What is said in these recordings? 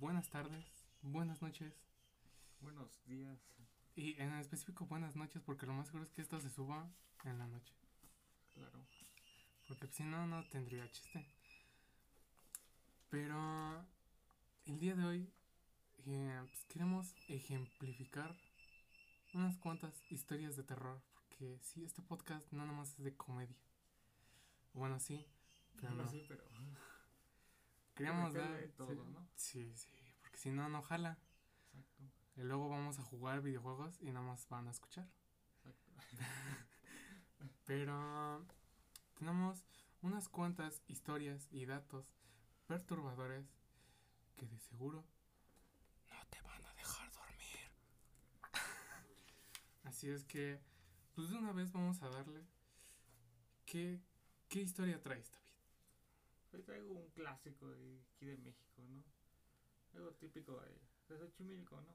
buenas tardes, buenas noches Buenos días. y en específico buenas noches porque lo más seguro es que esto se suba en la noche. Claro. Porque si no, no tendría chiste. Pero el día de hoy eh, pues, queremos ejemplificar unas cuantas historias de terror. Porque sí, este podcast no nomás es de comedia. Bueno, sí, pero no. sí, pero. Queríamos meterle dar... todo, sí, ¿no? sí, sí, porque si no, no jala. Exacto. Y luego vamos a jugar videojuegos y nada más van a escuchar. Exacto. Pero tenemos unas cuantas historias y datos perturbadores que de seguro no te van a dejar dormir. Así es que, pues de una vez vamos a darle. ¿Qué, qué historia traes? Hoy traigo un clásico de aquí de México, ¿no? Algo típico de, de Xochimilco, ¿no?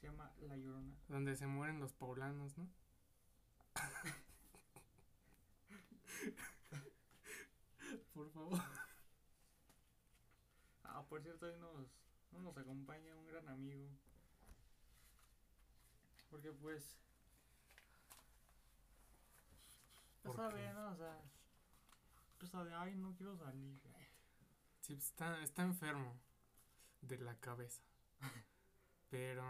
Se llama La Llorona. Donde se mueren los poblanos, ¿no? Por favor. Ah, por cierto, hoy nos, no nos acompaña un gran amigo. Porque pues. Ya ¿Por sabe, qué? ¿no? O sea. Pues sabe, ay, no quiero salir. Sí, pues, está, está enfermo de la cabeza. Pero.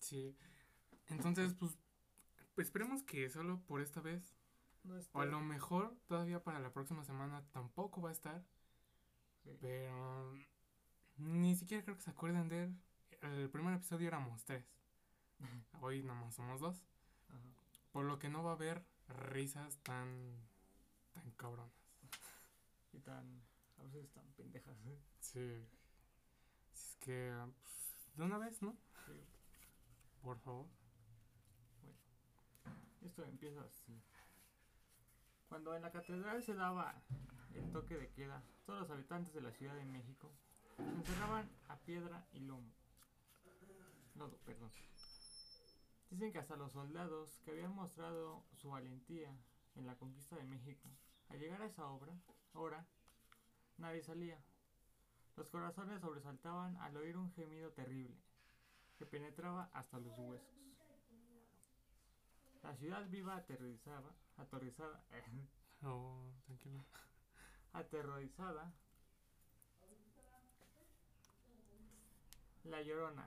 Sí. Entonces, pues. Esperemos que solo por esta vez. No. O a lo mejor todavía para la próxima semana tampoco va a estar. Sí. Pero. Ni siquiera creo que se acuerden de él. El primer episodio éramos tres. Hoy nomás somos dos. Ajá. Por lo que no va a haber risas tan. tan cabronas. Y tan. A veces tan pendejas. ¿eh? Sí. Es que. pues, de una vez, ¿no? Sí. Por favor. Esto empieza así. Cuando en la catedral se daba el toque de queda, todos los habitantes de la Ciudad de México se encerraban a piedra y lomo. Lodo, perdón. Dicen que hasta los soldados que habían mostrado su valentía en la conquista de México, al llegar a esa obra, hora, nadie salía. Los corazones sobresaltaban al oír un gemido terrible que penetraba hasta los huesos. La ciudad viva aterrorizaba, aterrorizada, Oh, tranquilo. aterrorizada. La llorona.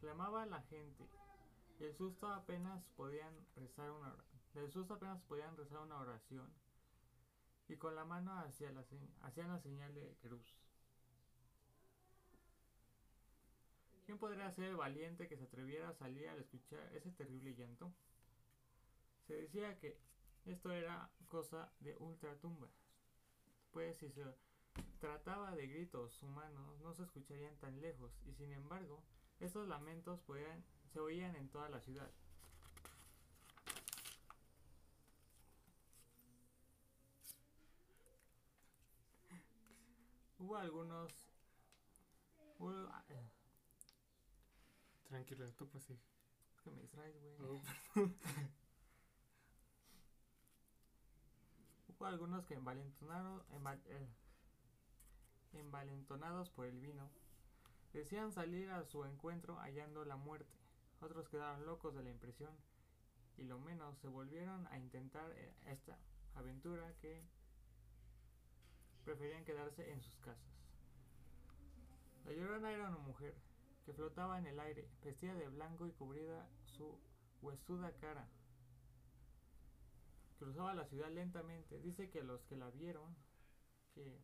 Clamaba a la gente. Y el susto apenas podían rezar una ora- Del susto apenas podían rezar una oración. Y con la mano hacia la hacían la señal de cruz. ¿Quién podría ser valiente que se atreviera a salir al escuchar ese terrible llanto? Se decía que esto era cosa de ultratumba. Pues si se trataba de gritos humanos no se escucharían tan lejos y sin embargo estos lamentos se oían en toda la ciudad. Hubo algunos... hubo- ah, eh, Tranquilo, tú prosigue. es que me distraes, güey. Oh, Hubo algunos que envalentonaron, enval- eh, envalentonados por el vino, decían salir a su encuentro hallando la muerte. Otros quedaron locos de la impresión y lo menos se volvieron a intentar eh, esta aventura que preferían quedarse en sus casas. La llorona era una mujer que flotaba en el aire, vestida de blanco y cubrida su huesuda cara. Cruzaba la ciudad lentamente. Dice que los que la vieron, que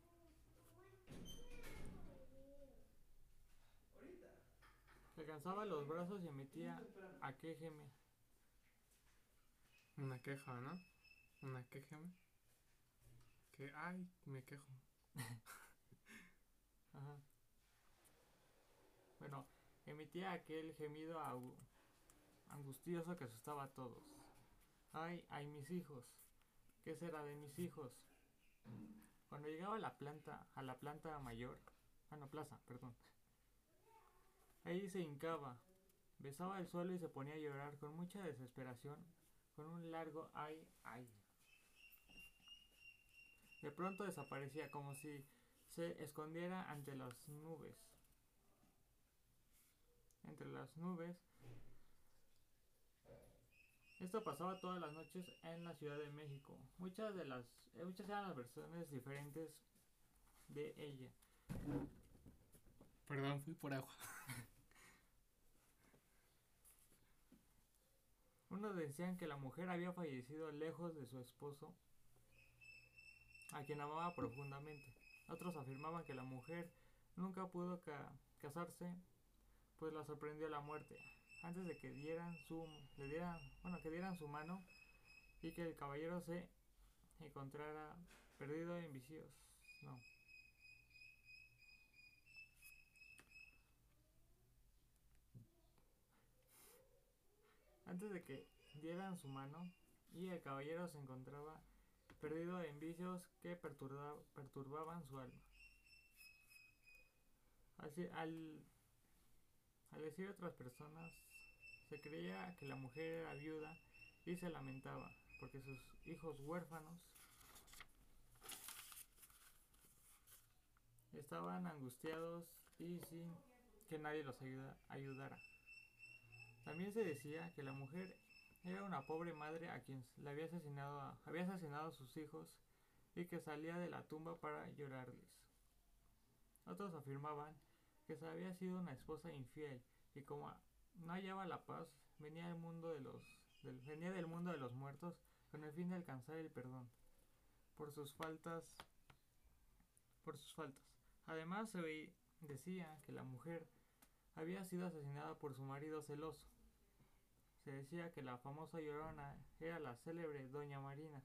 que alcanzaba los brazos y emitía a qué geme. Una queja, ¿no? Una queja. Ay, me quejo. Ajá. Bueno, emitía aquel gemido angustioso que asustaba a todos. Ay, ay, mis hijos. ¿Qué será de mis hijos? Cuando llegaba a la planta, a la planta mayor, ah no, plaza, perdón. Ahí se hincaba, besaba el suelo y se ponía a llorar con mucha desesperación, con un largo ay, ay. De pronto desaparecía como si se escondiera ante las nubes. Entre las nubes. Esto pasaba todas las noches en la Ciudad de México. Muchas de las eh, muchas eran las versiones diferentes de ella. Perdón, fui por agua. Unos decían que la mujer había fallecido lejos de su esposo, a quien amaba profundamente. Otros afirmaban que la mujer nunca pudo ca- casarse, pues la sorprendió la muerte, antes de que dieran su, le dieran, bueno, que dieran su mano y que el caballero se encontrara perdido en vicios. No. Antes de que dieran su mano y el caballero se encontraba perdido en vicios que perturba- perturbaban su alma. Así, al, decir otras personas, se creía que la mujer era viuda y se lamentaba porque sus hijos huérfanos estaban angustiados y sin que nadie los ayuda- ayudara. También se decía que la mujer era una pobre madre a quien le había asesinado a, había asesinado a sus hijos y que salía de la tumba para llorarles. Otros afirmaban que se había sido una esposa infiel y como no hallaba la paz, venía del mundo de los venía del mundo de los muertos con el fin de alcanzar el perdón por sus faltas por sus faltas. Además se decía que la mujer había sido asesinada por su marido celoso. Se decía que la famosa llorona era la célebre Doña Marina,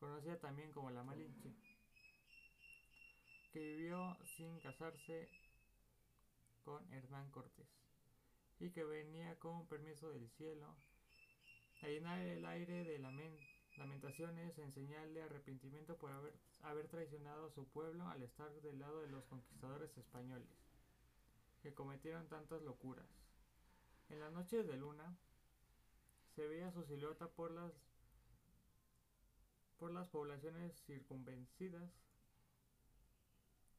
conocida también como la Malinche, que vivió sin casarse con Hernán Cortés y que venía con permiso del cielo a llenar el aire de lamen- lamentaciones en señal de arrepentimiento por haber, haber traicionado a su pueblo al estar del lado de los conquistadores españoles, que cometieron tantas locuras. En las noches de luna se veía su silueta por las por las poblaciones circunvencidas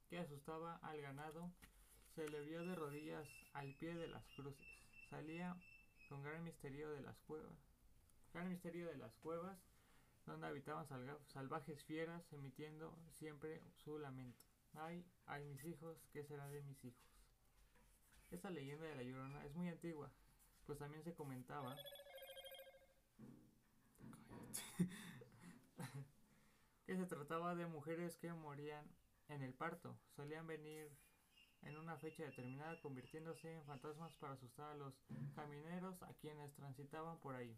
que asustaba al ganado se le vio de rodillas al pie de las cruces. Salía con gran misterio de las cuevas. Gran misterio de las cuevas donde habitaban salvajes fieras emitiendo siempre su lamento. Ay, ay mis hijos, ¿qué será de mis hijos? Esta leyenda de la Llorona es muy antigua, pues también se comentaba que se trataba de mujeres que morían en el parto. Solían venir en una fecha determinada convirtiéndose en fantasmas para asustar a los camineros a quienes transitaban por ahí.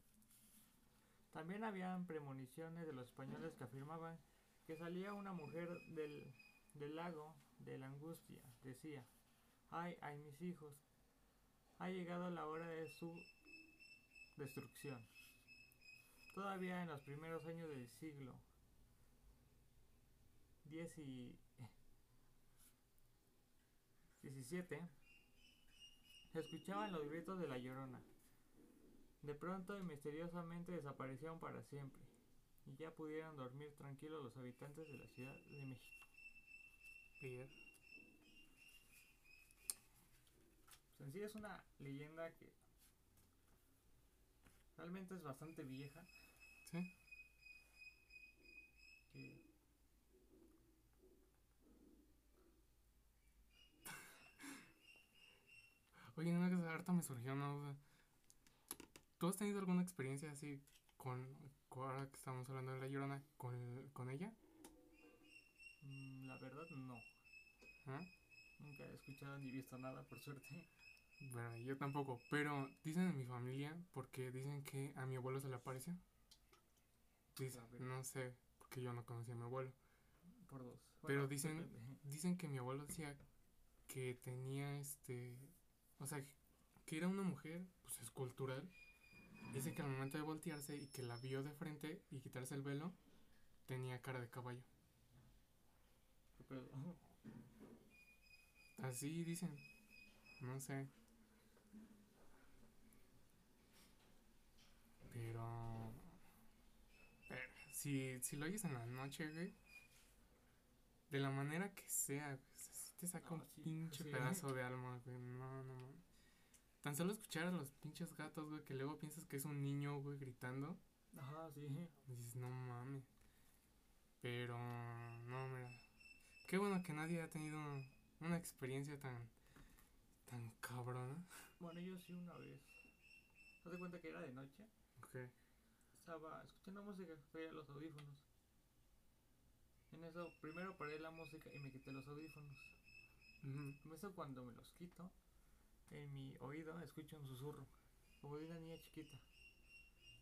También habían premoniciones de los españoles que afirmaban que salía una mujer del, del lago de la angustia. Decía, ay, ay mis hijos, ha llegado la hora de su destrucción. Todavía en los primeros años del siglo X y 17 se escuchaban los gritos de la llorona. De pronto y misteriosamente desaparecieron para siempre y ya pudieron dormir tranquilos los habitantes de la Ciudad de México. Bien. Pues en sí es una leyenda que realmente es bastante vieja. ¿Sí? que Oye, una cosa, ahorita me surgió una duda. ¿Tú has tenido alguna experiencia así con, con- ahora que estamos hablando de la llorona, con, con ella? mm, la verdad no. ¿Ah? Nunca he escuchado ni visto nada, por suerte. Bueno, yo tampoco, pero dicen en mi familia porque dicen que a mi abuelo se le apareció. Dice, A ver. no sé, porque yo no conocía a mi abuelo. Por dos. Pero dicen-. Dicen que mi abuelo decía que tenía este, o sea, que era una mujer, pues escultural. Dice que al momento de voltearse y que la vio de frente y quitarse el velo, tenía cara de caballo. Así dicen. No sé. Pero. pero si, si lo oyes en la noche, güey. de la manera que sea, güey. Te saca No, un sí, pinche sí. pedazo de alma, güey. No, no, no. Tan solo escuchar a los pinches gatos, güey, que luego piensas que es un niño, güey, gritando. Ajá, sí. Dices, no mames. Pero, no, mira. Qué bueno que nadie ha tenido una experiencia tan, tan cabrona. Bueno, yo sí una vez. ¿Te das cuenta que era de noche? Ok. Estaba escuchando música, traía los audífonos. En eso, primero paré la música y me quité los audífonos. Eso, cuando me los quito, en mi oído escucho un susurro, como de una niña chiquita.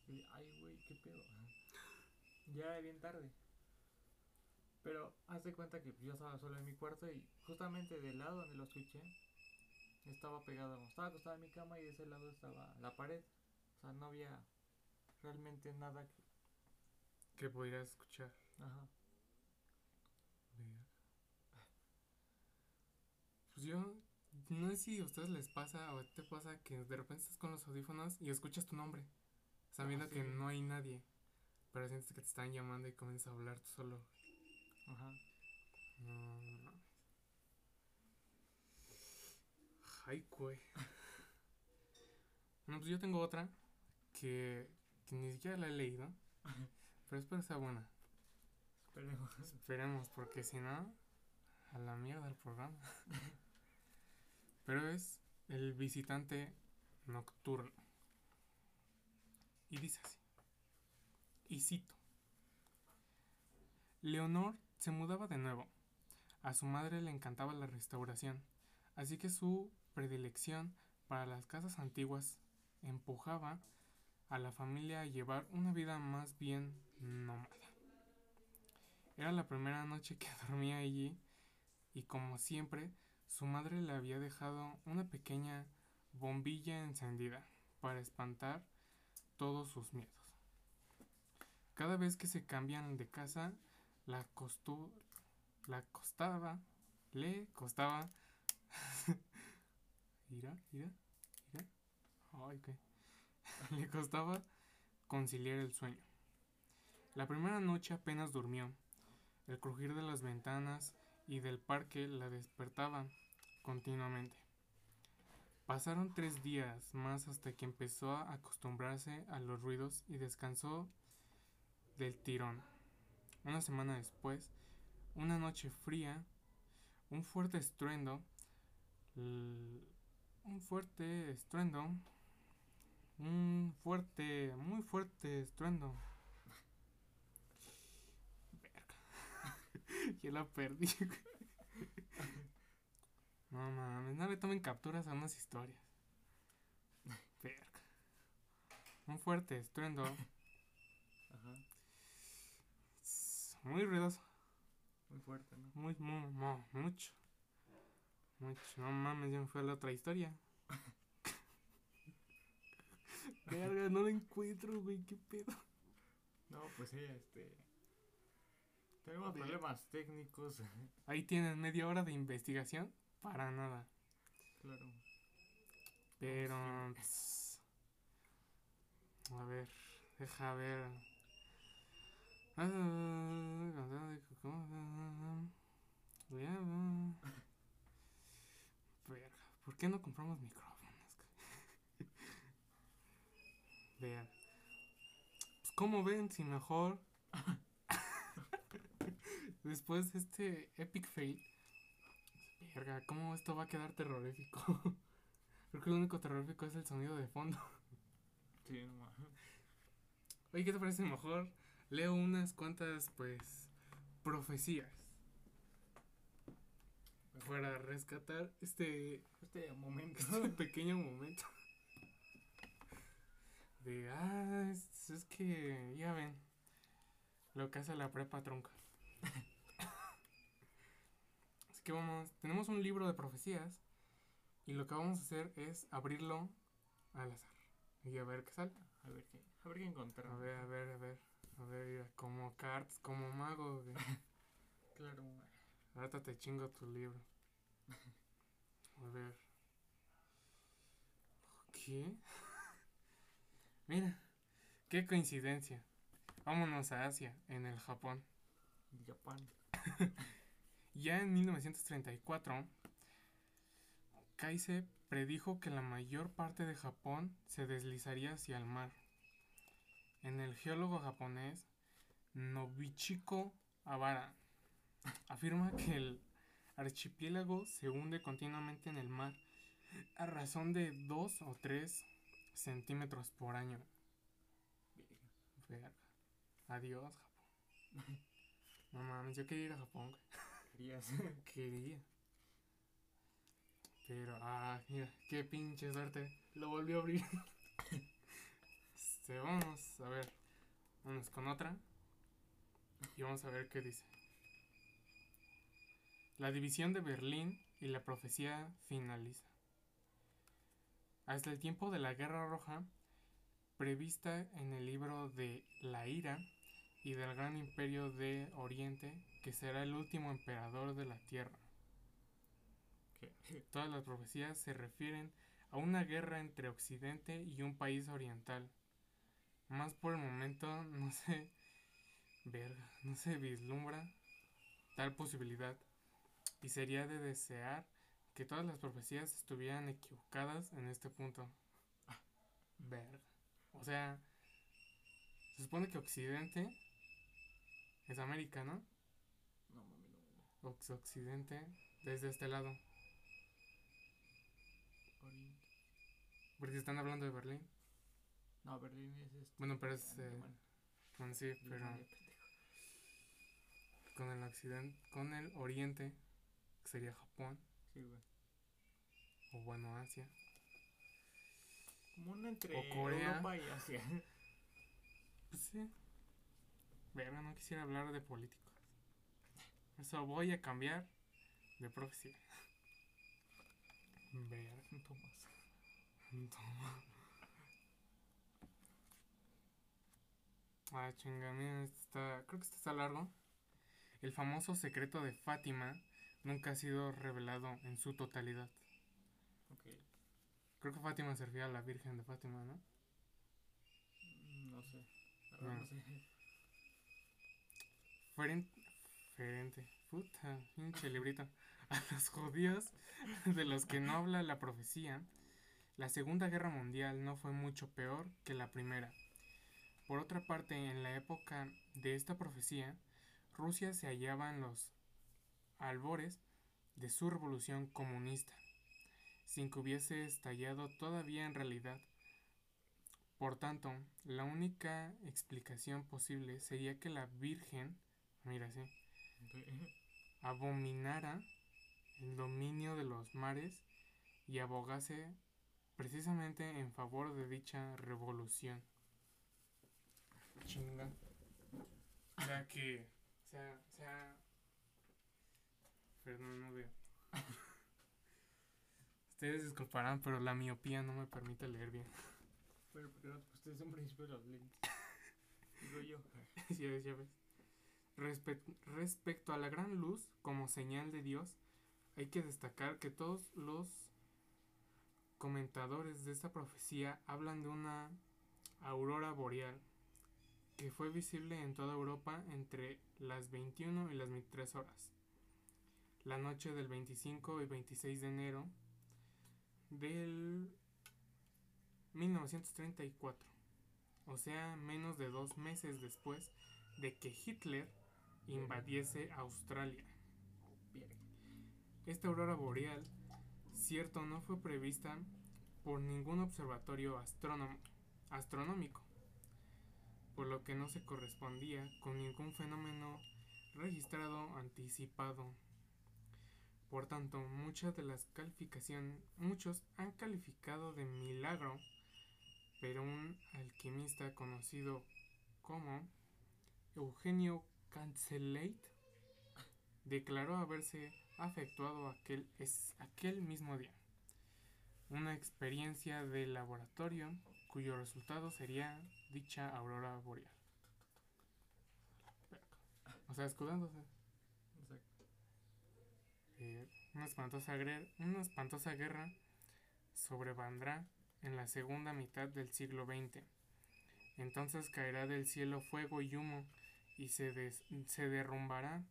Y, ay, güey, qué pedo. Ya era bien tarde. Pero haz de cuenta que yo estaba solo en mi cuarto y justamente del lado donde lo escuché, estaba pegado, estaba acostado en mi cama y de ese lado estaba la pared. O sea, no había realmente nada que... Que pudieras escuchar. Ajá. Pues yo, no sé si a ustedes les pasa o te pasa que de repente estás con los audífonos y escuchas tu nombre, sabiendo Ah, que no hay nadie, pero sientes que te están llamando y comienzas a hablar tú solo. Ajá. No, no. Ay. Bueno, pues yo tengo otra que, que ni siquiera la he leído, pero espero que sea buena. Esperemos. Esperemos, porque si no, a la mierda el programa. Pero es el visitante nocturno. Y dice así. Y cito. Leonor se mudaba de nuevo. A su madre le encantaba la restauración, así que su predilección para las casas antiguas empujaba a la familia a llevar una vida más bien nómada. Era la primera noche que dormía allí y como siempre su madre le había dejado una pequeña bombilla encendida para espantar todos sus miedos. Cada vez que se cambian de casa, la costu la costaba, le costaba Mira, mira, mira. Ay, qué. Le costaba conciliar el sueño. La primera noche apenas durmió. El crujir de las ventanas y del parque la despertaba continuamente. Pasaron tres días más hasta que empezó a acostumbrarse a los ruidos y descansó del tirón. Una semana después, una noche fría, un fuerte estruendo, un fuerte estruendo, un fuerte, muy fuerte estruendo. Ya la perdí. no mames, no le tomen capturas a unas historias. Verga. Un fuerte estruendo, Ajá. muy ruidoso. Muy fuerte, ¿no? Muy, muy, mu- mucho. Mucho. No mames, ya me fue a la otra historia. Verga, no la encuentro, güey, qué pedo. No, pues sí, este. Tenemos De- problemas técnicos. Ahí tienen media hora de investigación para nada. claro. Pero. ps, a ver, deja ver. Verga, ¿por qué no compramos micrófonos? Vean. Pues, ¿cómo ven si mejor? Después de este epic fail. Verga, ¿cómo esto va a quedar terrorífico? Creo que lo único terrorífico es el sonido de fondo. Sí, no ma- Oye, ¿qué te parece mejor? Leo unas cuantas, pues, profecías. Para rescatar este, Este momento. este pequeño momento. De, ah, es, es que, ya ven, lo que hace la prepa trunca. Que vamos, tenemos un libro de profecías y lo que vamos a hacer es abrirlo al azar y a ver qué sale. A ver qué, a ver qué encontramos. A ver, a ver, a ver. A ver, mira, como cards, como mago, güey. Claro, Ahorita te chingo tu libro. A ver. ¿Qué? Mira, qué coincidencia. Vámonos a Asia, en el Japón. Japón. ya en 1934, Kaise predijo que la mayor parte de Japón se deslizaría hacia el mar. En el geólogo japonés Nobuchiko Abara afirma que el archipiélago se hunde continuamente en el mar a razón de 2 o 3 centímetros por año. Verga. Adiós, Japón. No mames, yo quería ir a Japón, güey. Querías. Quería. Pero, ah, mira, qué pinche suerte. Lo volvió a abrir. Este, vamos a ver. Vamos con otra. Y vamos a ver qué dice. La división de Berlín y la profecía finaliza. Hasta el tiempo de la Guerra Roja, prevista en el libro de La Ira y del Gran Imperio de Oriente, que será el último emperador de la Tierra. Todas las profecías se refieren a una guerra entre Occidente y un país oriental. Más por el momento no se verga, no se vislumbra tal posibilidad y sería de desear que todas las profecías estuvieran equivocadas en este punto. Verga. O sea, se supone que Occidente es América, ¿no? No mami, no. Ox- Occidente desde este lado. Oriente. Porque están hablando de Berlín. No, Berlín es este. Bueno, pero es, eh. Bueno, sí, pero con el occidente, con el oriente, que sería Japón, Sí, güey. o bueno, Asia. Como una entre O Corea. Europa y Asia. Pues sí. Verga, no quisiera hablar de políticos. Eso voy a cambiar de profecía. Verga. Tomás. Toma. Ah, chinga, este está, creo que este está largo. El famoso secreto de Fátima nunca ha sido revelado en su totalidad. Ok. Creo que Fátima se refiere a la Virgen de Fátima, ¿no? Mm, No sé. La verdad No. no sé. Ferente, puta, pinche librito. A los judíos de los que no habla la profecía, la Segunda Guerra Mundial no fue mucho peor que la primera. Por otra parte, en la época de esta profecía, Rusia se hallaba en los albores de su revolución comunista, sin que hubiese estallado todavía en realidad. Por tanto, la única explicación posible sería que la Virgen, mira sí, abominara el dominio de los mares y abogase precisamente en favor de dicha revolución. Chinga. O sea que. O sea, o sea. Perdón, no veo. Ustedes disculparán, pero la miopía no me permite leer bien. Pero porque no te pusiste desde un principio los lentes. Digo yo. Ya ves, ya ves. Respe- respecto a la gran luz como señal de Dios, hay que destacar que todos los comentadores de esta profecía hablan de una aurora boreal que fue visible en toda Europa entre las 21 y las 23 horas. La noche del 25 y 26 de enero del 1934 o sea, menos de dos meses después de que Hitler invadiese Australia. Esta aurora boreal, cierto, no fue prevista por ningún observatorio astronómico, por lo que no se correspondía con ningún fenómeno registrado anticipado. Por tanto, muchas de las calificaciones, muchos han calificado de milagro pero un alquimista conocido como Eugenio Cancelate declaró haberse afectuado aquel, es, aquel mismo día. Una experiencia de laboratorio cuyo resultado sería dicha aurora boreal. O sea, escudándose. Exacto. Eh, una, espantosa guerra, una espantosa guerra sobrevendrá en la segunda mitad del siglo XX. Entonces caerá del cielo fuego y humo y se, des- se derrumbará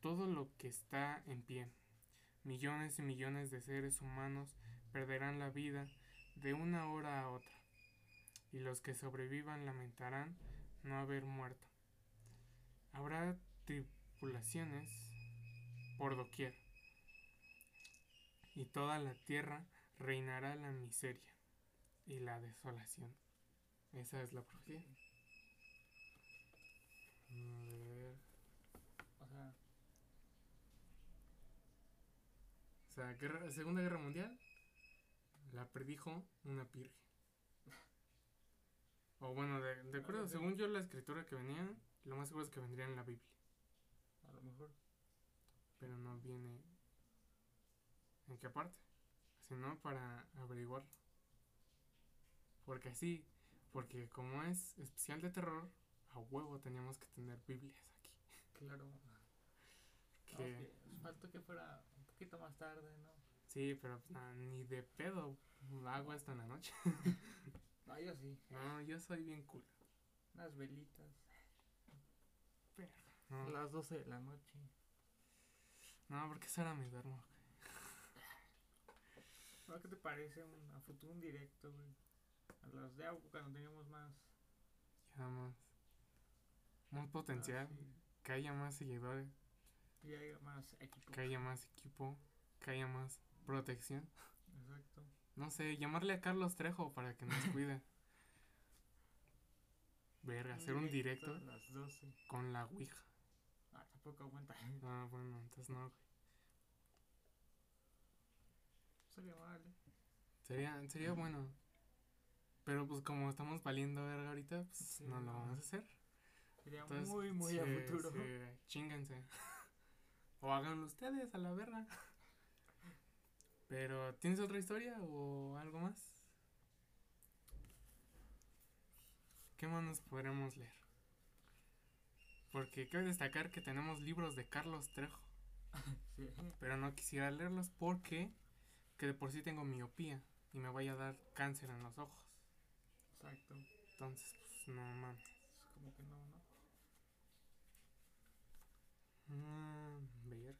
todo lo que está en pie. Millones y millones de seres humanos perderán la vida de una hora a otra, y los que sobrevivan lamentarán no haber muerto. Habrá tripulaciones por doquier, y toda la tierra reinará la miseria y la desolación. Esa es la profecía. O sea, O sea, guerra- Segunda Guerra Mundial la predijo una pirge. O bueno, de, de acuerdo, según yo la escritura que venía, lo más seguro es que vendría en la Biblia, a lo mejor. pero no viene en qué parte, sino para averiguar. Porque así, porque como es especial de terror, a huevo teníamos que tener Biblias aquí. Claro. Que, faltó que fuera un poquito más tarde, ¿no? sí, pero pues, ni de pedo hago esto en la noche. No, yo sí. No, yo soy bien cool. Unas velitas. No, A las 12 de la noche. no porque esa hora me duermo. ¿Qué te parece un, a futuro un directo, güey? A las de agua cuando teníamos más. Ya más. Más potencial. Ah, sí. Que haya más seguidores. Y haya más equipo. Que haya más equipo. Que haya más protección. Exacto. No sé, llamarle a Carlos Trejo para que nos cuide. Verga, hacer un directo A las 12. con la Ouija. Ah, tampoco aguanta. Ah, bueno, entonces no. güey. Sería mal, ¿eh? Sería, sería bueno. Pero pues como estamos valiendo verga ahorita, pues Sí, no lo vamos a hacer. Sería Entonces, muy, muy a futuro. sí, chínganse. o háganlo ustedes a la verga. Pero, ¿tienes otra historia o algo más? ¿Qué más nos podremos leer? Porque cabe destacar que tenemos libros de Carlos Trejo, Sí. pero no quisiera leerlos porque que de por sí tengo miopía y me vaya a dar cáncer en los ojos. Exacto. Entonces, pues no mames. Es como que no, ¿no? Mm, ver,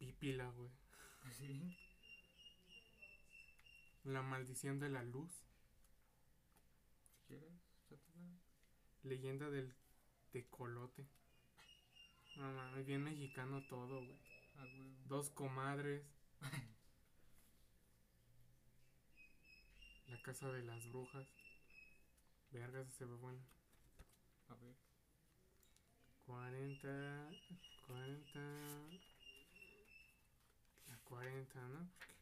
el pípila, güey. Sí. La maldición de la luz. Si quieres. Leyenda del tecolote. No mames, bien mexicano todo, güey. Dos comadres. La casa de las brujas. Verga, ese se ve bueno. A ver. 40. 40. La 40, ¿no? Porque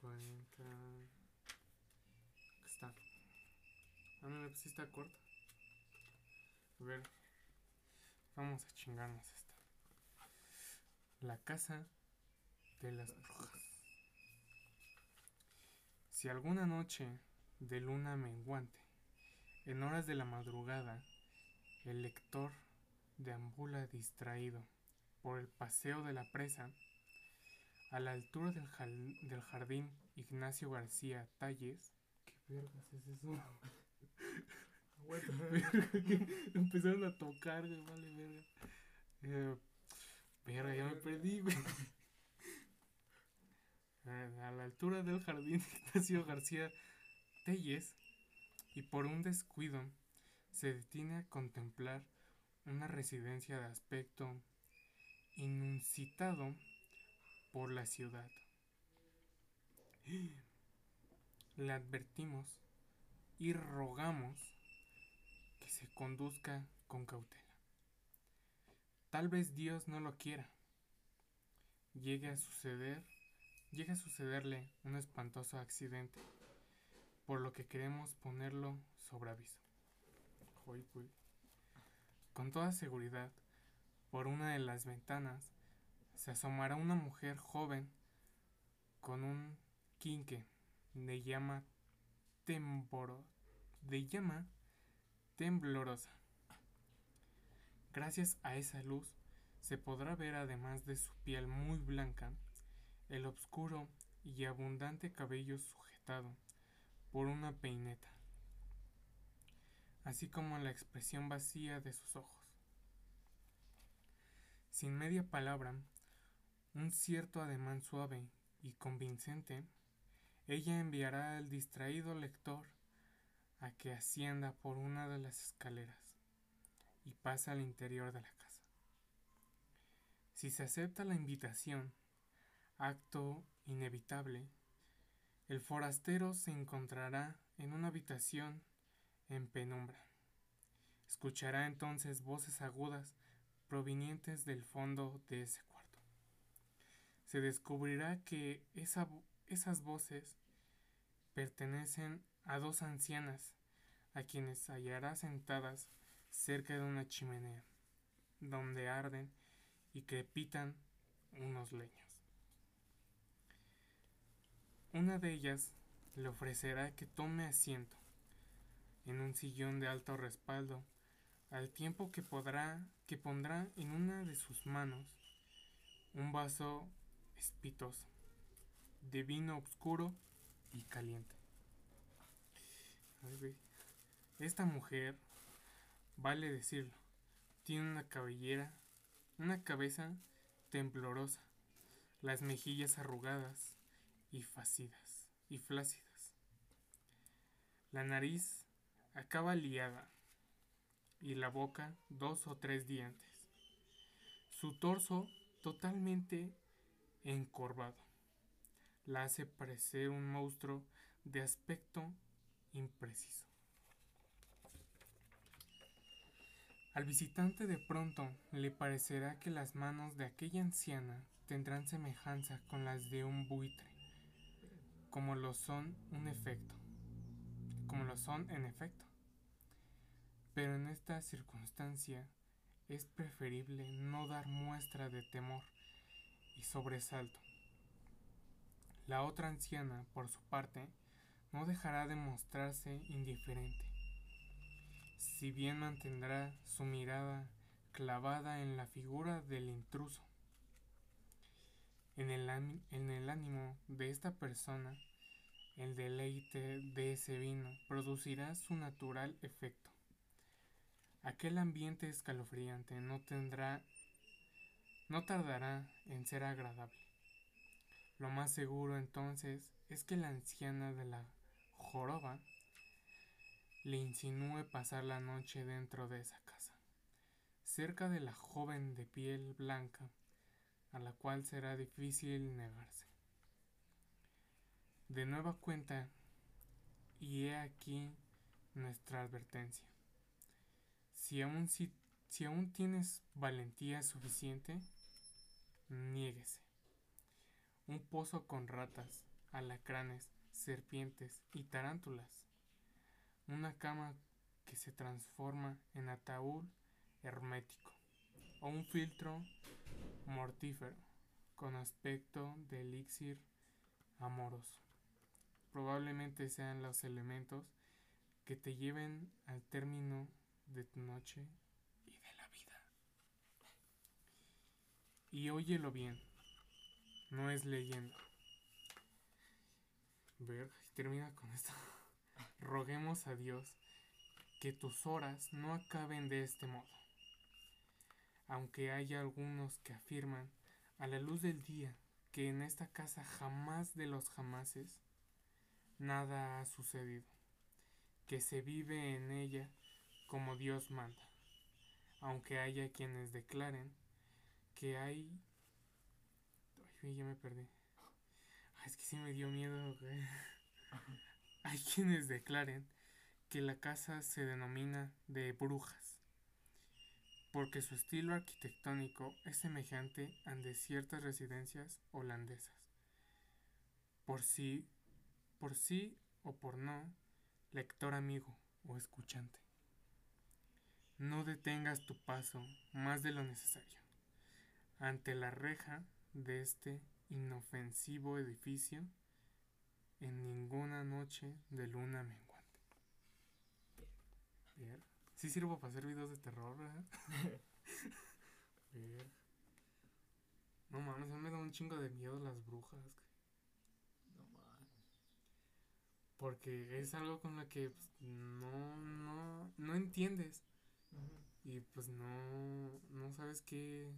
40. Aquí está. Ah, no, pues sí está corta. A ver. Vamos a chingarnos esta. La casa de las brujas. Si alguna noche de luna menguante, en horas de la madrugada, el lector deambula distraído por el paseo de la presa, a la altura del, jal- del jardín Ignacio García Talles. ¿Qué vergas es eso? Empezaron a tocar, güey, vale, verga. Eh, verga, ya me perdí, güey. A a la altura del jardín Ignacio García Telles, y por un descuido se detiene a contemplar una residencia de aspecto inusitado por la ciudad. Le advertimos y rogamos que se conduzca con cautela. Tal vez Dios no lo quiera. Llegue a suceder, llegue a sucederle un espantoso accidente, por lo que queremos ponerlo sobre aviso. Güey. Con toda seguridad, por una de las ventanas se asomará una mujer joven con un quinque de llama temblorosa. Gracias a esa luz se podrá ver además de su piel muy blanca el oscuro y abundante cabello sujetado por una peineta, así como la expresión vacía de sus ojos. Sin media palabra, un cierto ademán suave y convincente, ella enviará al distraído lector a que ascienda por una de las escaleras y pase al interior de la casa. Si se acepta la invitación, acto inevitable, el forastero se encontrará en una habitación en penumbra. Escuchará entonces voces agudas provenientes del fondo de ese cuarto. Se descubrirá que esas voces pertenecen a dos ancianas a quienes hallará sentadas cerca de una chimenea, donde arden y crepitan unos leños. Una de ellas le ofrecerá que tome asiento en un sillón de alto respaldo, al tiempo que podrá que pondrá en una de sus manos un vaso espitoso de vino oscuro y caliente. Esta mujer, vale decirlo, tiene una cabellera, una cabeza temblorosa, las mejillas arrugadas y facidas y flácidas. La nariz acaba liada y la boca dos o tres dientes. Su torso totalmente encorvado la hace parecer un monstruo de aspecto impreciso. Al visitante de pronto le parecerá que las manos de aquella anciana tendrán semejanza con las de un buitre, como lo son un efecto, como lo son en efecto. Pero en esta circunstancia es preferible no dar muestra de temor y sobresalto. La otra anciana, por su parte, no dejará de mostrarse indiferente si bien mantendrá su mirada clavada en la figura del intruso. En el, en el ánimo de esta persona, el deleite de ese vino producirá su natural efecto. Aquel ambiente escalofriante no tendrá, no tardará en ser agradable. Lo más seguro entonces es que la anciana de la joroba le insinúe pasar la noche dentro de esa casa, cerca de la joven de piel blanca, a la cual será difícil negarse. De nueva cuenta, y he aquí nuestra advertencia. Si aún, si, si aún tienes valentía suficiente, niéguese. Un pozo con ratas, alacranes, serpientes y tarántulas una cama que se transforma en ataúd hermético o un filtro mortífero con aspecto de elixir amoroso. Probablemente sean los elementos que te lleven al término de tu noche y de la vida. Y óyelo bien, no es leyendo. Ver, termina con esto roguemos a Dios que tus horas no acaben de este modo. Aunque haya algunos que afirman a la luz del día que en esta casa jamás de los jamases nada ha sucedido, que se vive en ella como Dios manda, aunque haya quienes declaren que hay... Ay, ya me perdí. es que sí me dio miedo. Hay quienes declaren que la casa se denomina de brujas, porque su estilo arquitectónico es semejante al de ciertas residencias holandesas. Por sí, por sí o por no, lector amigo o escuchante. No detengas tu paso más de lo necesario ante la reja de este inofensivo edificio en ninguna noche de luna menguante. Ver. Sí sirvo para hacer videos de terror, ¿verdad? Ver. No mames, me da un chingo de miedo las brujas. No mames. Porque es algo con lo que pues, no, no, no entiendes. Y pues no, no sabes qué,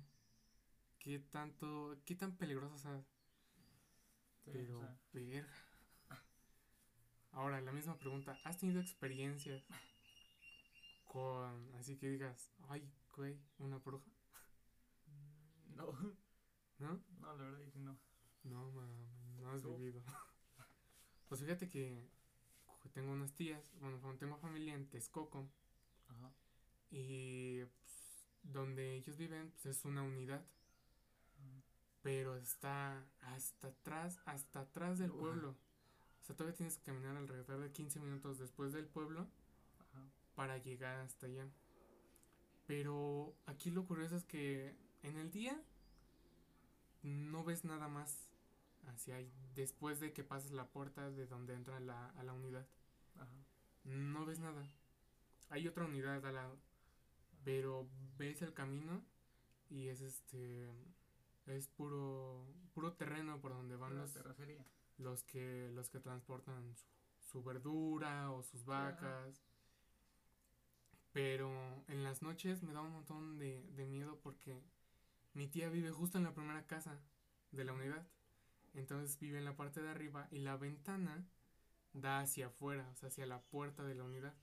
qué tanto, qué tan peligroso sea. Sí, pero, o sea, verga. Ahora, la misma pregunta, ¿has tenido experiencias con, así que digas, ay, güey, una bruja? no, ¿No? no, la verdad es que no. No, mames, no has vivido. Pues fíjate que tengo unas tías, bueno, tengo familia en Texcoco Ajá. y pues, donde ellos viven pues, es una unidad, pero está hasta atrás, hasta atrás del pueblo. O sea, todavía tienes que caminar alrededor de 15 minutos después del pueblo para llegar hasta allá. Pero aquí lo curioso es que en el día no ves nada más hacia ahí, después de que pasas la puerta de donde entra la, a la unidad. Ajá. No ves nada. Hay otra unidad al lado. Pero ves el camino y es este es puro puro terreno por donde van La los, terracería. los que los que transportan su, su verdura o sus ajá. vacas. Pero en las noches me da un montón de, de miedo porque mi tía vive justo en la primera casa de la unidad. Entonces vive en la parte de arriba y la ventana da hacia afuera, o sea, hacia la puerta de la unidad.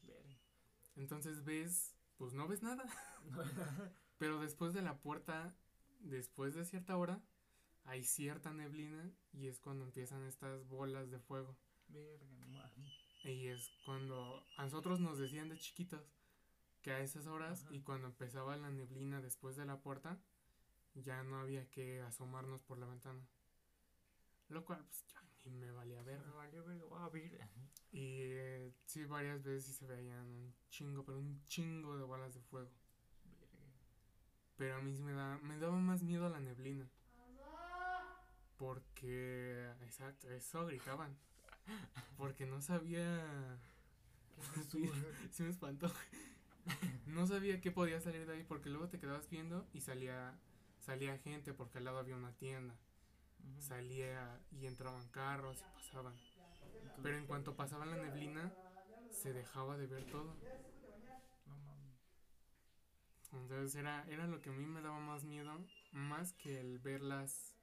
Entonces ves, pues no ves nada. Pero después de la puerta, después de cierta hora, hay cierta neblina y es cuando empiezan estas bolas de fuego. Verga. Y es cuando a nosotros nos decían de chiquitos que a esas horas Ajá. y cuando empezaba la neblina después de la puerta, ya no había que asomarnos por la ventana. Lo cual, pues ya a mí me valía ver. Me valió verga. Ah, verga. Y eh, sí, varias veces sí se veían un chingo, pero un chingo de bolas de fuego. Pero a mí sí me, da, me daba más miedo la neblina. Porque, exacto, eso gritaban. Porque no sabía. Sí, sí me espantó. No sabía qué podía salir de ahí porque luego te quedabas viendo y salía salía gente porque al lado había una tienda. Salía y entraban carros y pasaban. Entonces, Pero en cuanto pasaba la neblina, se dejaba de ver todo. No mames. Entonces era, era lo que a mí me daba más miedo, más que el ver las,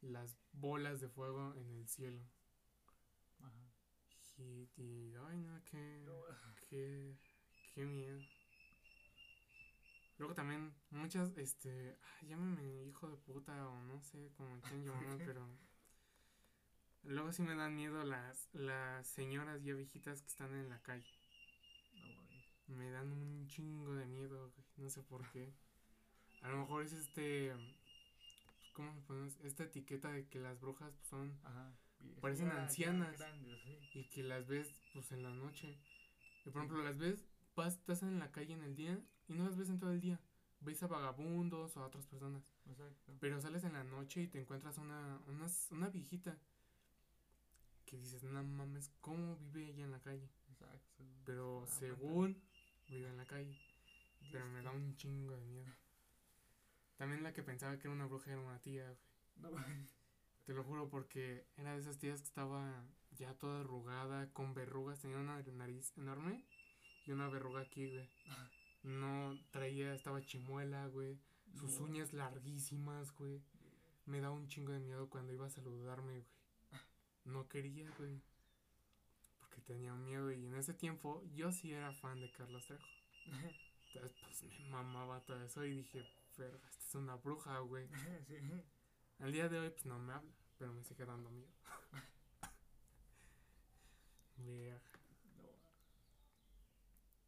las bolas de fuego en el cielo. Ajá. Y, y, ay no, qué, No. qué, qué miedo. Luego también muchas, este, ay, llámame hijo de puta o no sé cómo quieran llamarme, pero luego sí me dan miedo las, las señoras ya viejitas que están en la calle. No mames. Me dan un chingo de miedo, güey, no sé por qué. A lo mejor es este, ¿cómo se pone? Esta etiqueta de que las brujas pues, son Ajá. Parecen ya- ya ancianas. Grandes, sí. y que las ves pues en la noche. Y por ejemplo, las ves, vas, estás en la calle en el día y no las ves en todo el día. Ves a vagabundos o a otras personas. Exacto. Pero sales en la noche y te encuentras una, una, una viejita que dices, no mames, ¿cómo vive ella en la calle? Exacto. Pero según vive en la calle. Pero me da un chingo de miedo. También la que pensaba que era una bruja era una tía, güey. No. Te lo juro porque era de esas tías que estaba ya toda arrugada, con verrugas, tenía una nariz enorme y una verruga aquí, güey. No traía, estaba chimuela, güey. Sus No. uñas larguísimas, güey. Me daba un chingo de miedo cuando iba a saludarme, güey. No quería, güey. Porque tenía miedo y en ese tiempo yo sí era fan de Carlos Trejo. Entonces, pues me mamaba todo eso y dije, verga, esta es una bruja, güey. sí. Al día de hoy, pues no me habla, pero me sigue dando miedo.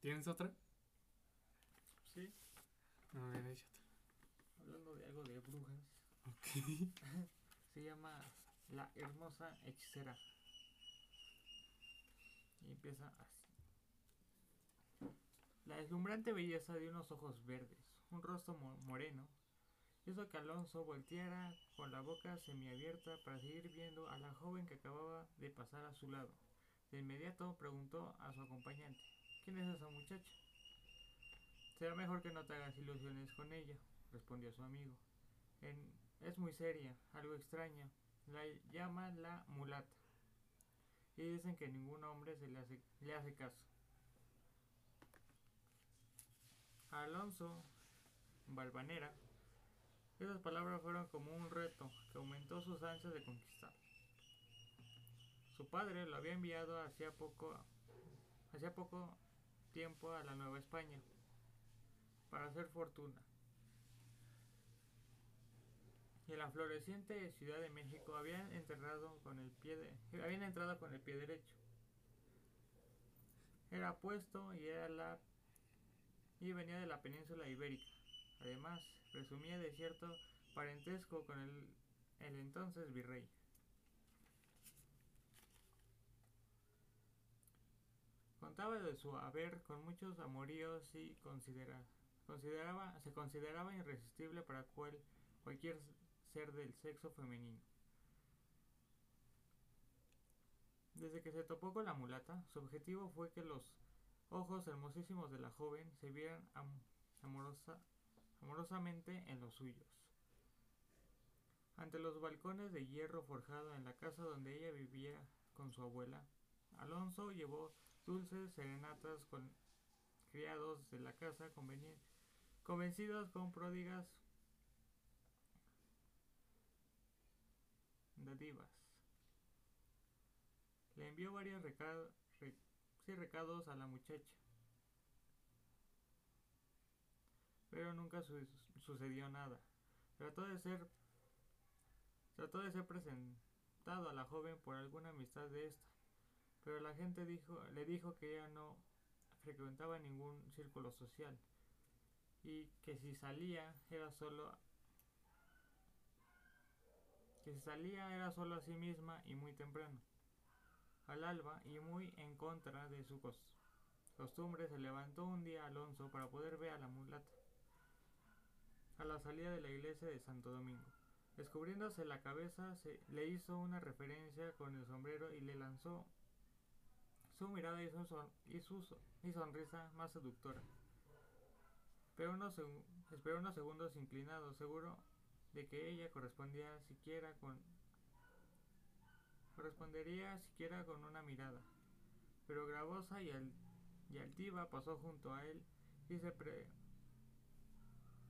¿Tienes otra? Sí. Hablando de algo de brujas. Ok. Se llama La Hermosa Hechicera. Y empieza así. La deslumbrante belleza de unos ojos verdes, un rostro mo- moreno, hizo que Alonso volteara con la boca semiabierta para seguir viendo a la joven que acababa de pasar a su lado. De inmediato preguntó a su acompañante, ¿quién es esa muchacha? Será mejor que no te hagas ilusiones con ella, respondió su amigo. En- es muy seria, algo extraña. La llaman la mulata. Y dicen que ningún hombre se le hace, le hace caso. Alonso Balvanera Esas palabras fueron como un reto que aumentó sus ansias de conquistar. Su padre lo había enviado hacía poco, hacía poco tiempo a la Nueva España para hacer fortuna. Y en la floreciente Ciudad de México habían enterrado con el pie de, entrado con el pie derecho. Era puesto y era la y venía de la península ibérica. Además, presumía de cierto parentesco con el, el entonces virrey. Contaba de su haber con muchos amoríos y considera, consideraba, se consideraba irresistible para cual, cualquier ser del sexo femenino. Desde que se topó con la mulata, su objetivo fue que los ojos hermosísimos de la joven se vieran am amorosa, amorosamente en los suyos. Ante los balcones de hierro forjado en la casa donde ella vivía con su abuela, Alonso llevó dulces serenatas con criados de la casa convencidos con pródigas dádivas. Le envió varios recados, recados a la muchacha. Pero nunca su, sucedió nada. Trató de ser trató de ser presentado a la joven por alguna amistad de esta, pero la gente dijo, le dijo que ella no frecuentaba ningún círculo social y que si salía era solo que si salía era solo a sí misma y muy temprano. Al alba y muy en contra de su cos costumbre se levantó un día Alonso para poder ver a la mulata a la salida de la iglesia de Santo Domingo. Descubriéndose la cabeza, se, le hizo una referencia con el sombrero y le lanzó su mirada y su, son, y su y sonrisa más seductora. Pero unos, esperó unos segundos inclinado, seguro de que ella correspondía siquiera con correspondería siquiera con una mirada. Pero gravosa y, y altiva pasó junto a él y se, pre,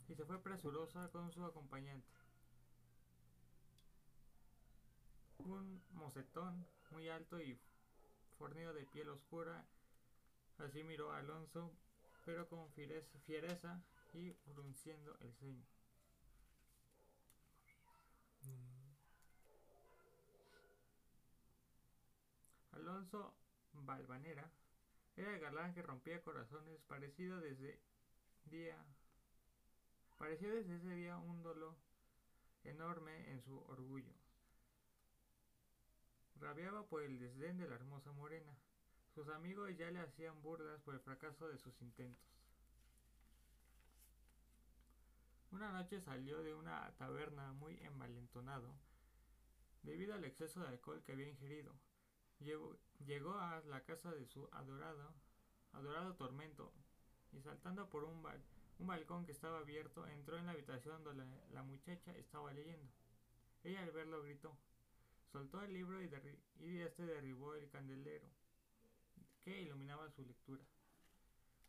y se fue presurosa con su acompañante. Un mocetón muy alto y fornido de piel oscura, así miró a Alonso, pero con fiereza, y frunciendo el ceño. Alonso Balvanera era el galán que rompía corazones, parecido desde día pareció desde ese día un dolor enorme en su orgullo. Rabiaba por el desdén de la hermosa morena. Sus amigos ya le hacían burlas por el fracaso de sus intentos. Una noche salió de una taberna muy envalentonado debido al exceso de alcohol que había ingerido. Llegó, a la casa de su adorado, adorado tormento y saltando por un, bal, un balcón que estaba abierto entró en la habitación donde la, la muchacha estaba leyendo. Ella al verlo gritó, soltó el libro y, y este derribó el candelero que iluminaba su lectura.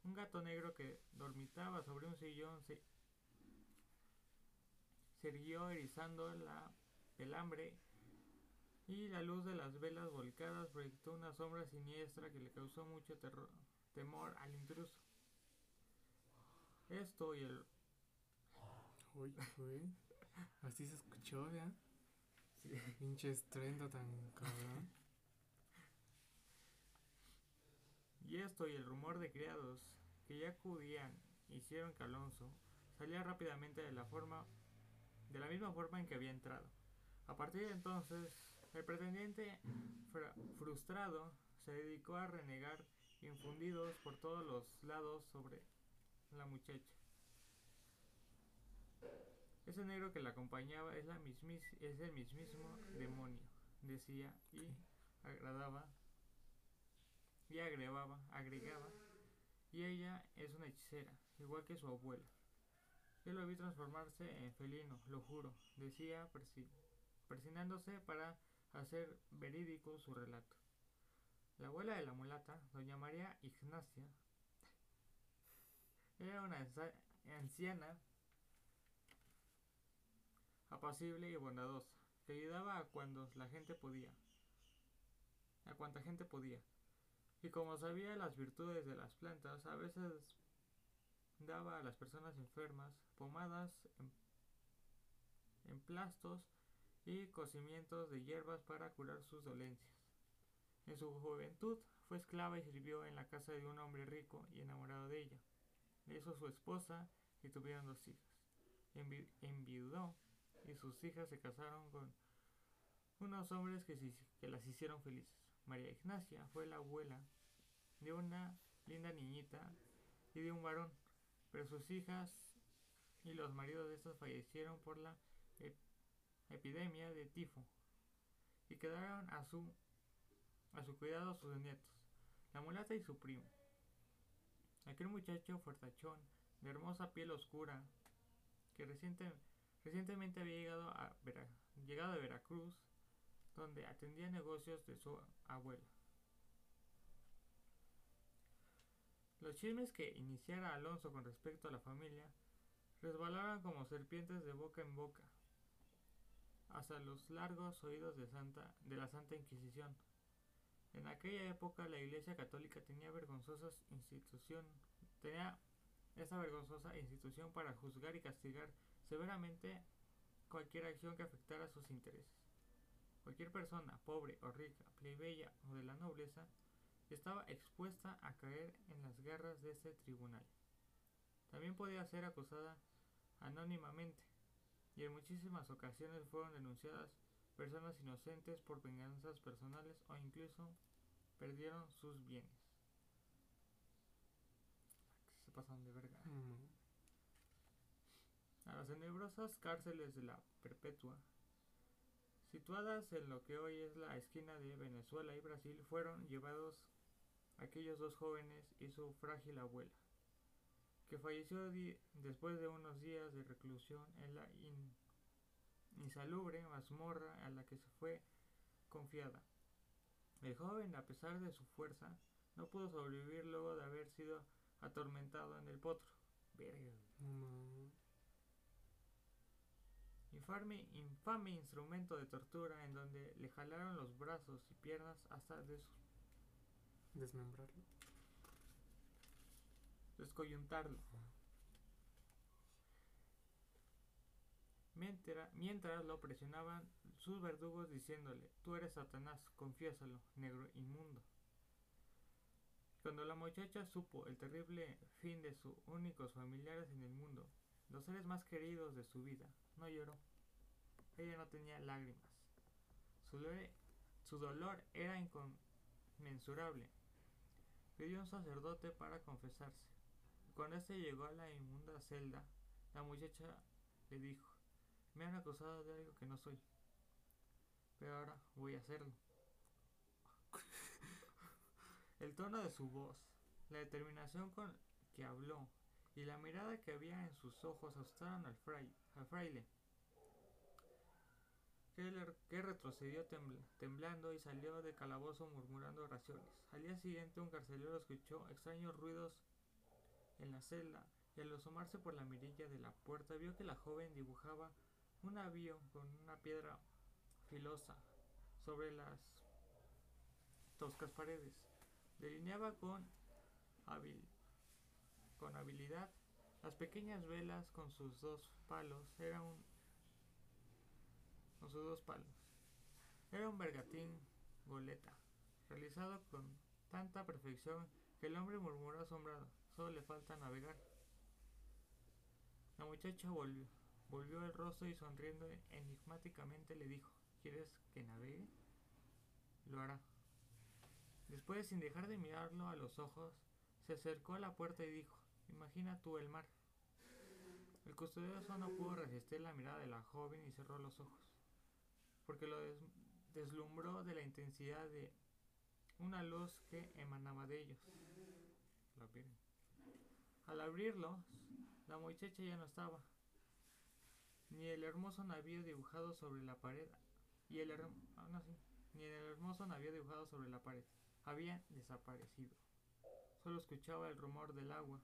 Un gato negro que dormitaba sobre un sillón se, se erguió erizando la, el hambre y la luz de las velas volcadas proyectó una sombra siniestra que le causó mucho terror, temor al intruso. Esto y el... Uy, uy. Así se escuchó, ¿ya? Sí. Pinche estruendo tan cabrón. Y esto y el rumor de criados que ya acudían hicieron que Alonso salía rápidamente de la forma de la misma forma en que había entrado. A partir de entonces, el pretendiente fr frustrado se dedicó a renegar infundidos por todos los lados sobre la muchacha. Ese negro que la acompañaba es, la es el mismísimo demonio, decía, y agradaba, y agregaba, agregaba, y ella es una hechicera, igual que su abuela. Yo lo vi transformarse en felino, lo juro, decía persi para hacer verídico su relato. La abuela de la mulata, doña María Ignacia, era una anciana apacible y bondadosa, que ayudaba a cuando la gente podía, a cuanta gente podía. Y como sabía las virtudes de las plantas, a veces daba a las personas enfermas pomadas, emplastos y cocimientos de hierbas para curar sus dolencias. En su juventud fue esclava y sirvió en la casa de un hombre rico y enamorado de ella. Le hizo su esposa y tuvieron dos hijas. Envi enviudó y sus hijas se casaron con unos hombres que las hicieron felices. María Ignacia fue la abuela de una linda niñita y de un varón, pero sus hijas y los maridos de estos fallecieron por la epidemia de tifo y quedaron a su, a su cuidado sus nietos, la mulata y su primo. Aquel muchacho fuertachón, de hermosa piel oscura, que reciente, recientemente había llegado a, llegado a Veracruz, donde atendía negocios de su abuela. Los chismes que iniciara Alonso con respecto a la familia resbalaban como serpientes de boca en boca, hasta los largos oídos de, la Santa Inquisición. En aquella época la Iglesia Católica tenía institución, tenía esa vergonzosa institución para juzgar y castigar severamente cualquier acción que afectara sus intereses. Cualquier persona, pobre o rica, plebeya o de la nobleza, estaba expuesta a caer en las garras de ese tribunal. También podía ser acusada anónimamente, y en muchísimas ocasiones fueron denunciadas personas inocentes por venganzas personales o incluso perdieron sus bienes. Se pasan de verga. A las tenebrosas cárceles de la Perpetua, situadas en lo que hoy es la esquina de Venezuela y Brasil, fueron llevados aquellos dos jóvenes y su frágil abuela que falleció después de unos días de reclusión en la insalubre mazmorra a la que se fue confiada. El joven, a pesar de su fuerza, no pudo sobrevivir luego de haber sido atormentado en el potro. Infame, infame instrumento de tortura en donde le jalaron los brazos y piernas hasta desmembrarlo descoyuntarlo. Mientras, mientras lo presionaban sus verdugos diciéndole, tú eres Satanás, confiésalo, negro inmundo. Cuando la muchacha supo el terrible fin de sus únicos familiares en el mundo, los seres más queridos de su vida, no lloró. Ella no tenía lágrimas. Su, su dolor era inconmensurable. Pidió un sacerdote para confesarse. Cuando este llegó a la inmunda celda, la muchacha le dijo, me han acusado de algo que no soy, pero ahora voy a hacerlo. El tono de su voz, la determinación con que habló y la mirada que había en sus ojos asustaron al, fraile, que, retrocedió temblando y salió de calabozo murmurando oraciones. Al día siguiente un carcelero escuchó extraños ruidos en la celda y al asomarse por la mirilla de la puerta vio que la joven dibujaba un navío con una piedra filosa sobre las toscas paredes. Delineaba con habilidad las pequeñas velas con sus dos palos. Era un, con sus dos palos. Era un bergatín goleta, realizado con tanta perfección que el hombre murmuró asombrado. Solo le falta navegar. La muchacha volvió, volvió el rostro y sonriendo enigmáticamente le dijo, ¿quieres que navegue? Lo hará. Después, sin dejar de mirarlo a los ojos, se acercó a la puerta y dijo, imagina tú el mar. El custodioso no pudo resistir la mirada de la joven y cerró los ojos, porque lo deslumbró de la intensidad de una luz que emanaba de ellos. ¿Lo al abrirlo, la muchacha ya no estaba. Ni el hermoso navío dibujado sobre la pared y el ah, ni el hermoso navío dibujado sobre la pared había desaparecido. Solo escuchaba el rumor del agua,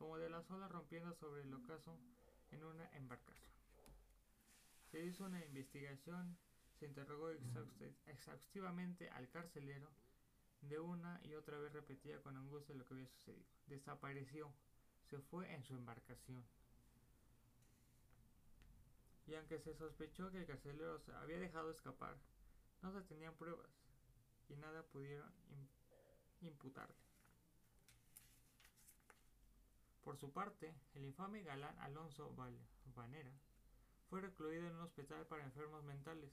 como de las olas rompiendo sobre el ocaso en una embarcación. Se hizo una investigación, se interrogó exhausti- exhaustivamente al carcelero. De una y otra vez repetía con angustia lo que había sucedido. Desapareció. Se fue en su embarcación. Y aunque se sospechó que el carcelero se había dejado escapar, no se tenían pruebas y nada pudieron im- imputarle. Por su parte, el infame galán Alonso Val- Vanera fue recluido en un hospital para enfermos mentales,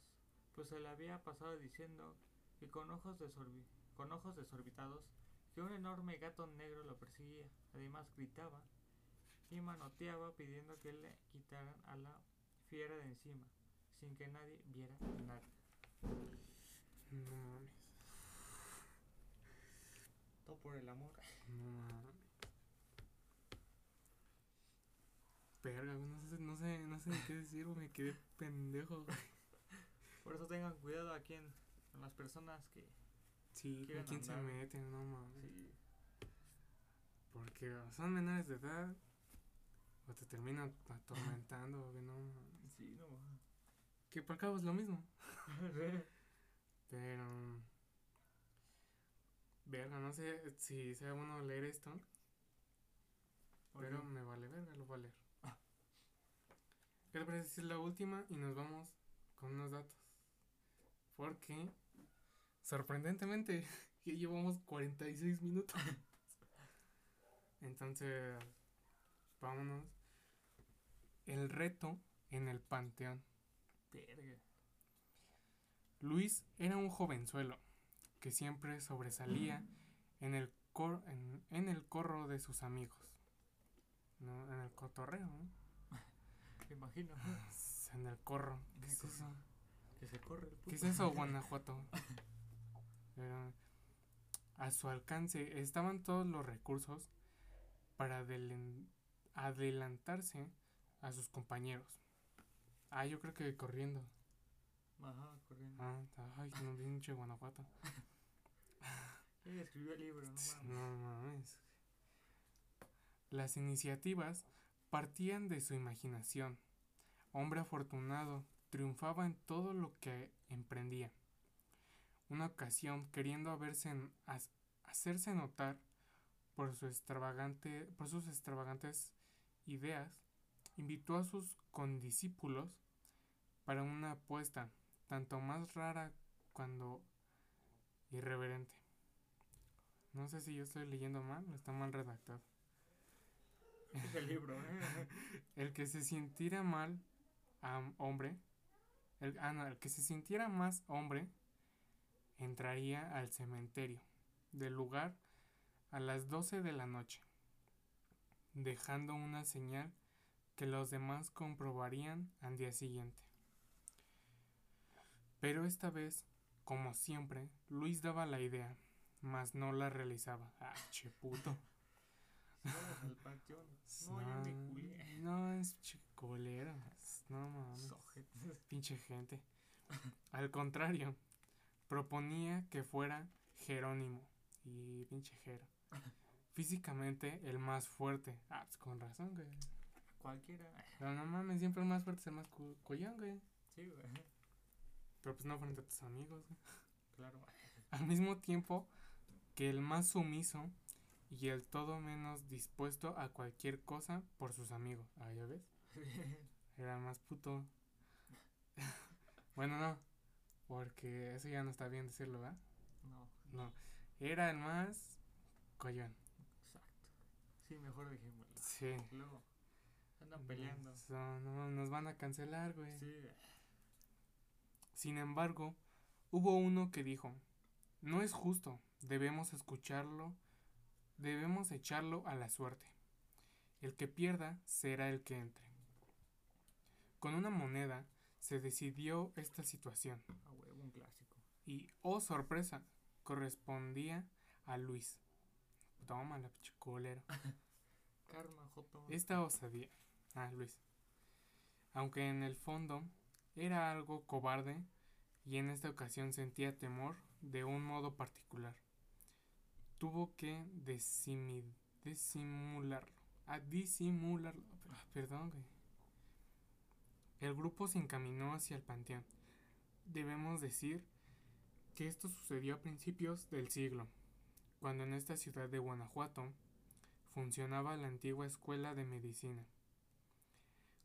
pues se le había pasado diciendo que con ojos, desorbi- con ojos desorbitados que un enorme gato negro lo perseguía. Además gritaba y manoteaba pidiendo que le quitaran a la fiera de encima, sin que nadie viera nada. No mames. Todo por el amor. No mames. Verga, no sé, no sé, no sé qué decir, me quedé pendejo. güey. Por eso tengan cuidado aquí en, con las personas que Sí, ¿con quién se meten? No mames. sí, Porque o son menores de edad o te terminan atormentando, güey, no mames. sí, no. Que por cabo es lo mismo. Pero. Verga, no sé si sea bueno leer esto, pero me vale verga, lo voy a leer. ¿Qué te parece si es la última y nos vamos con unos datos? Porque, sorprendentemente, ya llevamos 46 minutos. Entonces, vámonos. El reto en el panteón. Verga. Luis era un jovenzuelo que siempre sobresalía en el, cor- en, en el corro de sus amigos. ¿no? En el cotorreo, ¿no? Me imagino En el corro. ¿Qué el es eso? que se corre el ¿Qué es eso, Guanajuato? A su alcance estaban todos los recursos para adelantarse a sus compañeros. Ah, yo creo que corriendo. Ajá, corriendo. Ah, ay, no, pinche Guanajuato. Él escribió el libro, no mames. No mames. Las iniciativas partían de su imaginación. Hombre afortunado, triunfaba en todo lo que emprendía. Una ocasión, queriendo hacerse notar por sus extravagantes ideas, invitó a sus condiscípulos para una apuesta, tanto más rara cuando irreverente. No sé si yo estoy leyendo mal o está mal redactado. Libro. El que se sintiera mal hombre, el, ah, no, el que se sintiera más hombre, entraría al cementerio del lugar a las 12 de la noche, dejando una señal que los demás comprobarían al día siguiente. Pero esta vez, como siempre, Luis daba la idea, mas no la realizaba. Ah, che puto. Vamos al panteón. No, ya me culé. no, es chicolero. No mames. Pinche gente. Al contrario, proponía que fuera Jerónimo. Y pinche Jero. Físicamente el más fuerte. Ah, pues con razón, güey. Cualquiera. Pero no mames, siempre el más fuerte es el más collón, güey. Sí, güey. Pero pues no frente a tus amigos, güey. Claro. Al mismo tiempo que el más sumiso y el todo menos dispuesto a cualquier cosa por sus amigos. Ah, ¿ya ves? Era más puto. bueno, no. Porque eso ya no está bien decirlo, ¿verdad? No, No. Era el más collón. exacto. Sí, mejor dejémoslo. Sí. Luego andan peleando. No, no, nos van a cancelar, güey. Sí, Sin embargo, hubo uno que dijo, no es justo, debemos escucharlo, debemos echarlo a la suerte. El que pierda será el que entre. Con una moneda se decidió esta situación a huevo, un clásico. y, oh sorpresa, correspondía a Luis. Toma la pichicolero. Karma. Esta osadía. Ah, Luis. Aunque en el fondo era algo cobarde y en esta ocasión sentía temor de un modo particular. Tuvo que disimularlo. A disimularlo. Ah, perdón. El grupo se encaminó hacia el panteón. Debemos decir que esto sucedió a principios del siglo, cuando en esta ciudad de Guanajuato funcionaba la antigua escuela de medicina.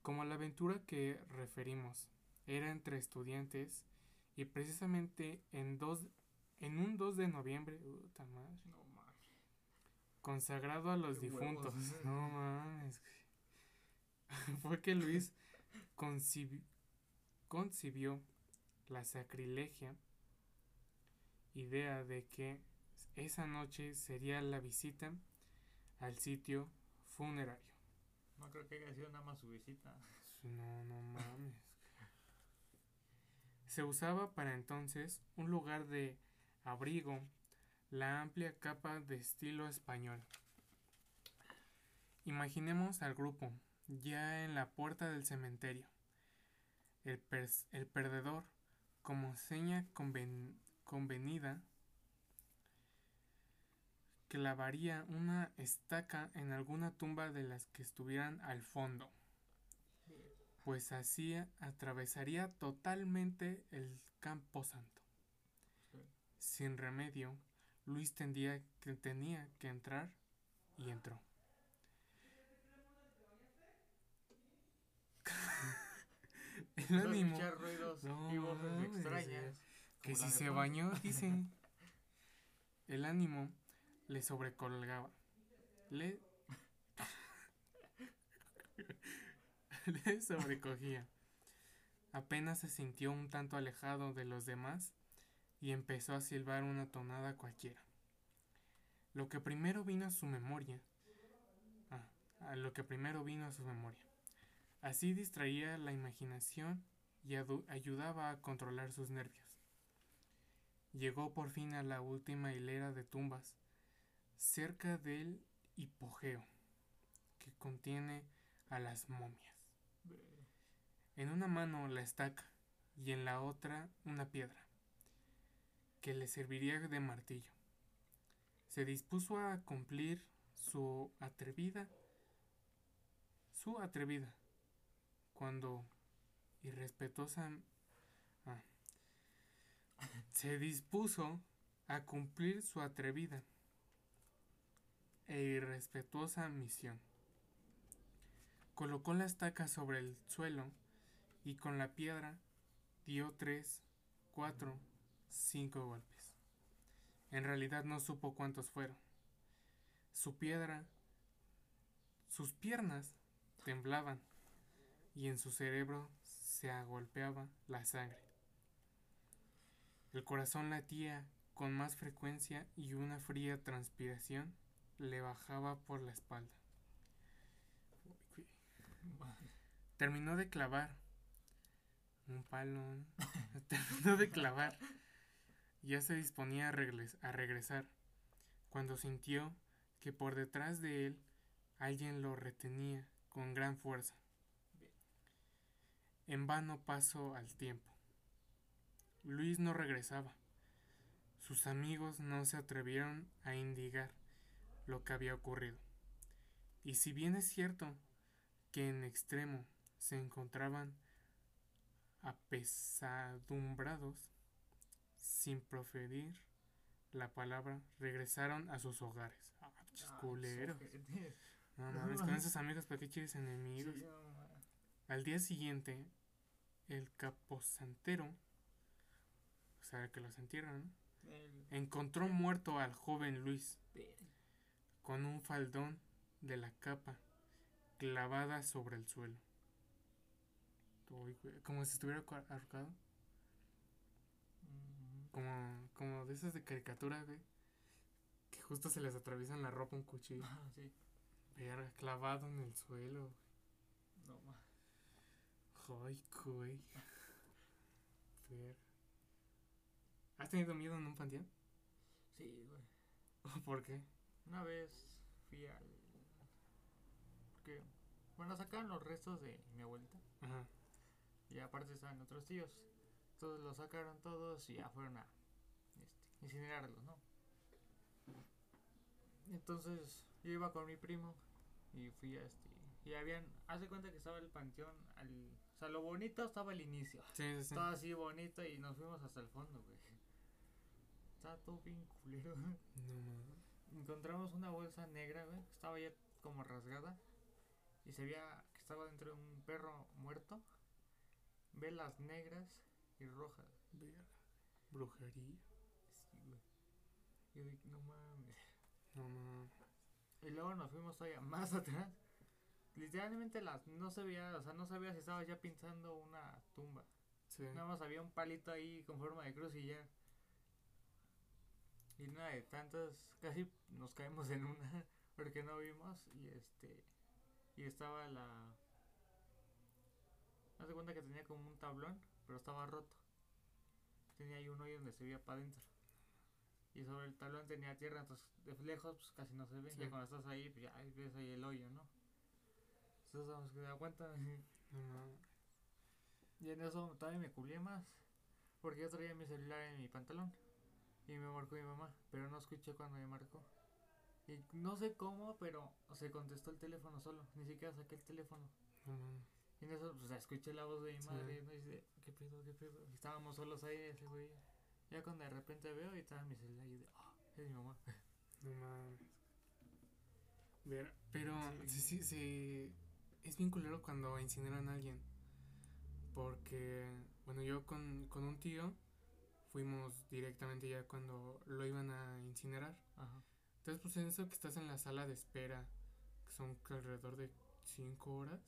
Como la aventura que referimos era entre estudiantes y precisamente en, dos, en un 2 de noviembre, puta madre, No mames. consagrado a los Qué huevos. difuntos. No mames. Fue que Luis concibi- concibió la sacrilegia idea de que esa noche sería la visita al sitio funerario. No creo que haya sido nada más su visita. No, no mames. Se usaba para entonces un lugar de abrigo, la amplia capa de estilo español. Imaginemos al grupo ya en la puerta del cementerio. El, el perdedor, como seña conven- convenida, clavaría una estaca en alguna tumba de las que estuvieran al fondo pues así atravesaría totalmente el campo santo. Sin remedio, Luis tendía que tenía que entrar y entró. el ánimo ruidos No y voces mames, extrañas. que si se bañó, dice, el ánimo le sobrecolgaba. Le le sobrecogía. Apenas se sintió un tanto alejado de los demás y empezó a silbar una tonada cualquiera. Lo que primero vino a su memoria. ah, a lo que primero vino a su memoria. Así distraía la imaginación y ayudaba a controlar sus nervios. Llegó por fin a la última hilera de tumbas, cerca del hipogeo, que contiene a las momias. En una mano la estaca y en la otra una piedra, que le serviría de martillo. Se dispuso a cumplir su atrevida, su atrevida, cuando irrespetuosa, ah, se dispuso a cumplir su atrevida e irrespetuosa misión. Colocó la estaca sobre el suelo y con la piedra dio tres, cuatro, cinco golpes. En realidad no supo cuántos fueron. Su piedra, sus piernas temblaban y en su cerebro se agolpeaba la sangre. El corazón latía con más frecuencia y una fría transpiración le bajaba por la espalda. Terminó de clavar un palo. Terminó de clavar. Ya se disponía a, regres- a regresar cuando sintió que por detrás de él alguien lo retenía con gran fuerza. En vano pasó al tiempo. Luis no regresaba. Sus amigos no se atrevieron a indigar lo que había ocurrido. Y si bien es cierto que en extremo se encontraban apesadumbrados, sin proferir la palabra, regresaron a sus hogares. Ah, Ah, culeros. No No mames, con esos amigos, ¿para qué quieres enemigos? Sí, no, ma- Al día siguiente, el caposantero, o sea, que los entierran, ¿no? el- encontró muerto al joven Luis con un faldón de la capa clavada sobre el suelo. Como si estuviera ahorcado. Como, como de esas de caricatura, güey. Que justo se les atraviesa en la ropa un cuchillo. ah, sí. Verga, clavado en el suelo. No, ma- Ay, güey. Ver. ¿Has tenido miedo en un panteón? Sí, güey. ¿Por qué? Una vez fui al. Porque. Bueno, sacaron los restos de mi abuelita. Ajá. Y aparte estaban otros tíos. Todos los sacaron todos y ya fueron a este, incinerarlos, ¿no? Entonces yo iba con mi primo y fui a este. Y habían. Hace cuenta que estaba el panteón al. O sea, lo bonito estaba el inicio. Sí, sí, sí. Estaba así bonito y nos fuimos hasta el fondo, güey. Estaba todo bien culero. No mames. Encontramos una bolsa negra, güey. que Estaba ya como rasgada. Y se veía que estaba dentro de un perro muerto. Velas negras y rojas. Verga. Brujería. Sí, güey. Yo dije, no mames. No mames. Y luego nos fuimos todavía más atrás. Literalmente las no se veía, o sea, no sabía si estaba ya pintando una tumba. Sí. Nada más había un palito ahí con forma de cruz y ya. Y una de tantas, casi nos caemos en una porque no vimos y este y estaba la Haz de cuenta que tenía como un tablón, pero estaba roto. Tenía ahí un hoyo donde se veía para adentro. Y sobre el tablón tenía tierra, entonces de lejos pues casi no se ve. Sí. Ya cuando estás ahí, pues ya ves ahí el hoyo, ¿no? Entonces vamos que. No mames. Y en eso todavía me culié más. Porque yo traía mi celular en mi pantalón. Y me marcó mi mamá. Pero no escuché cuando me marcó. Y no sé cómo, pero se contestó el teléfono solo. Ni siquiera saqué el teléfono. No. Y en eso, pues escuché la voz de mi madre. Y dice, ¿qué pedo, qué pedo? Y estábamos solos ahí, ese güey. Ya cuando de repente veo y estaba mi celular. Y de, ah, es mi mamá. No mames. Ver, pero Sí. sí, sí, sí, es bien culero cuando incineran a alguien. Porque, bueno, yo con, con un tío fuimos directamente ya cuando lo iban a incinerar. Ajá. Entonces, pues en eso que estás en la sala de espera, que son alrededor de 5 horas,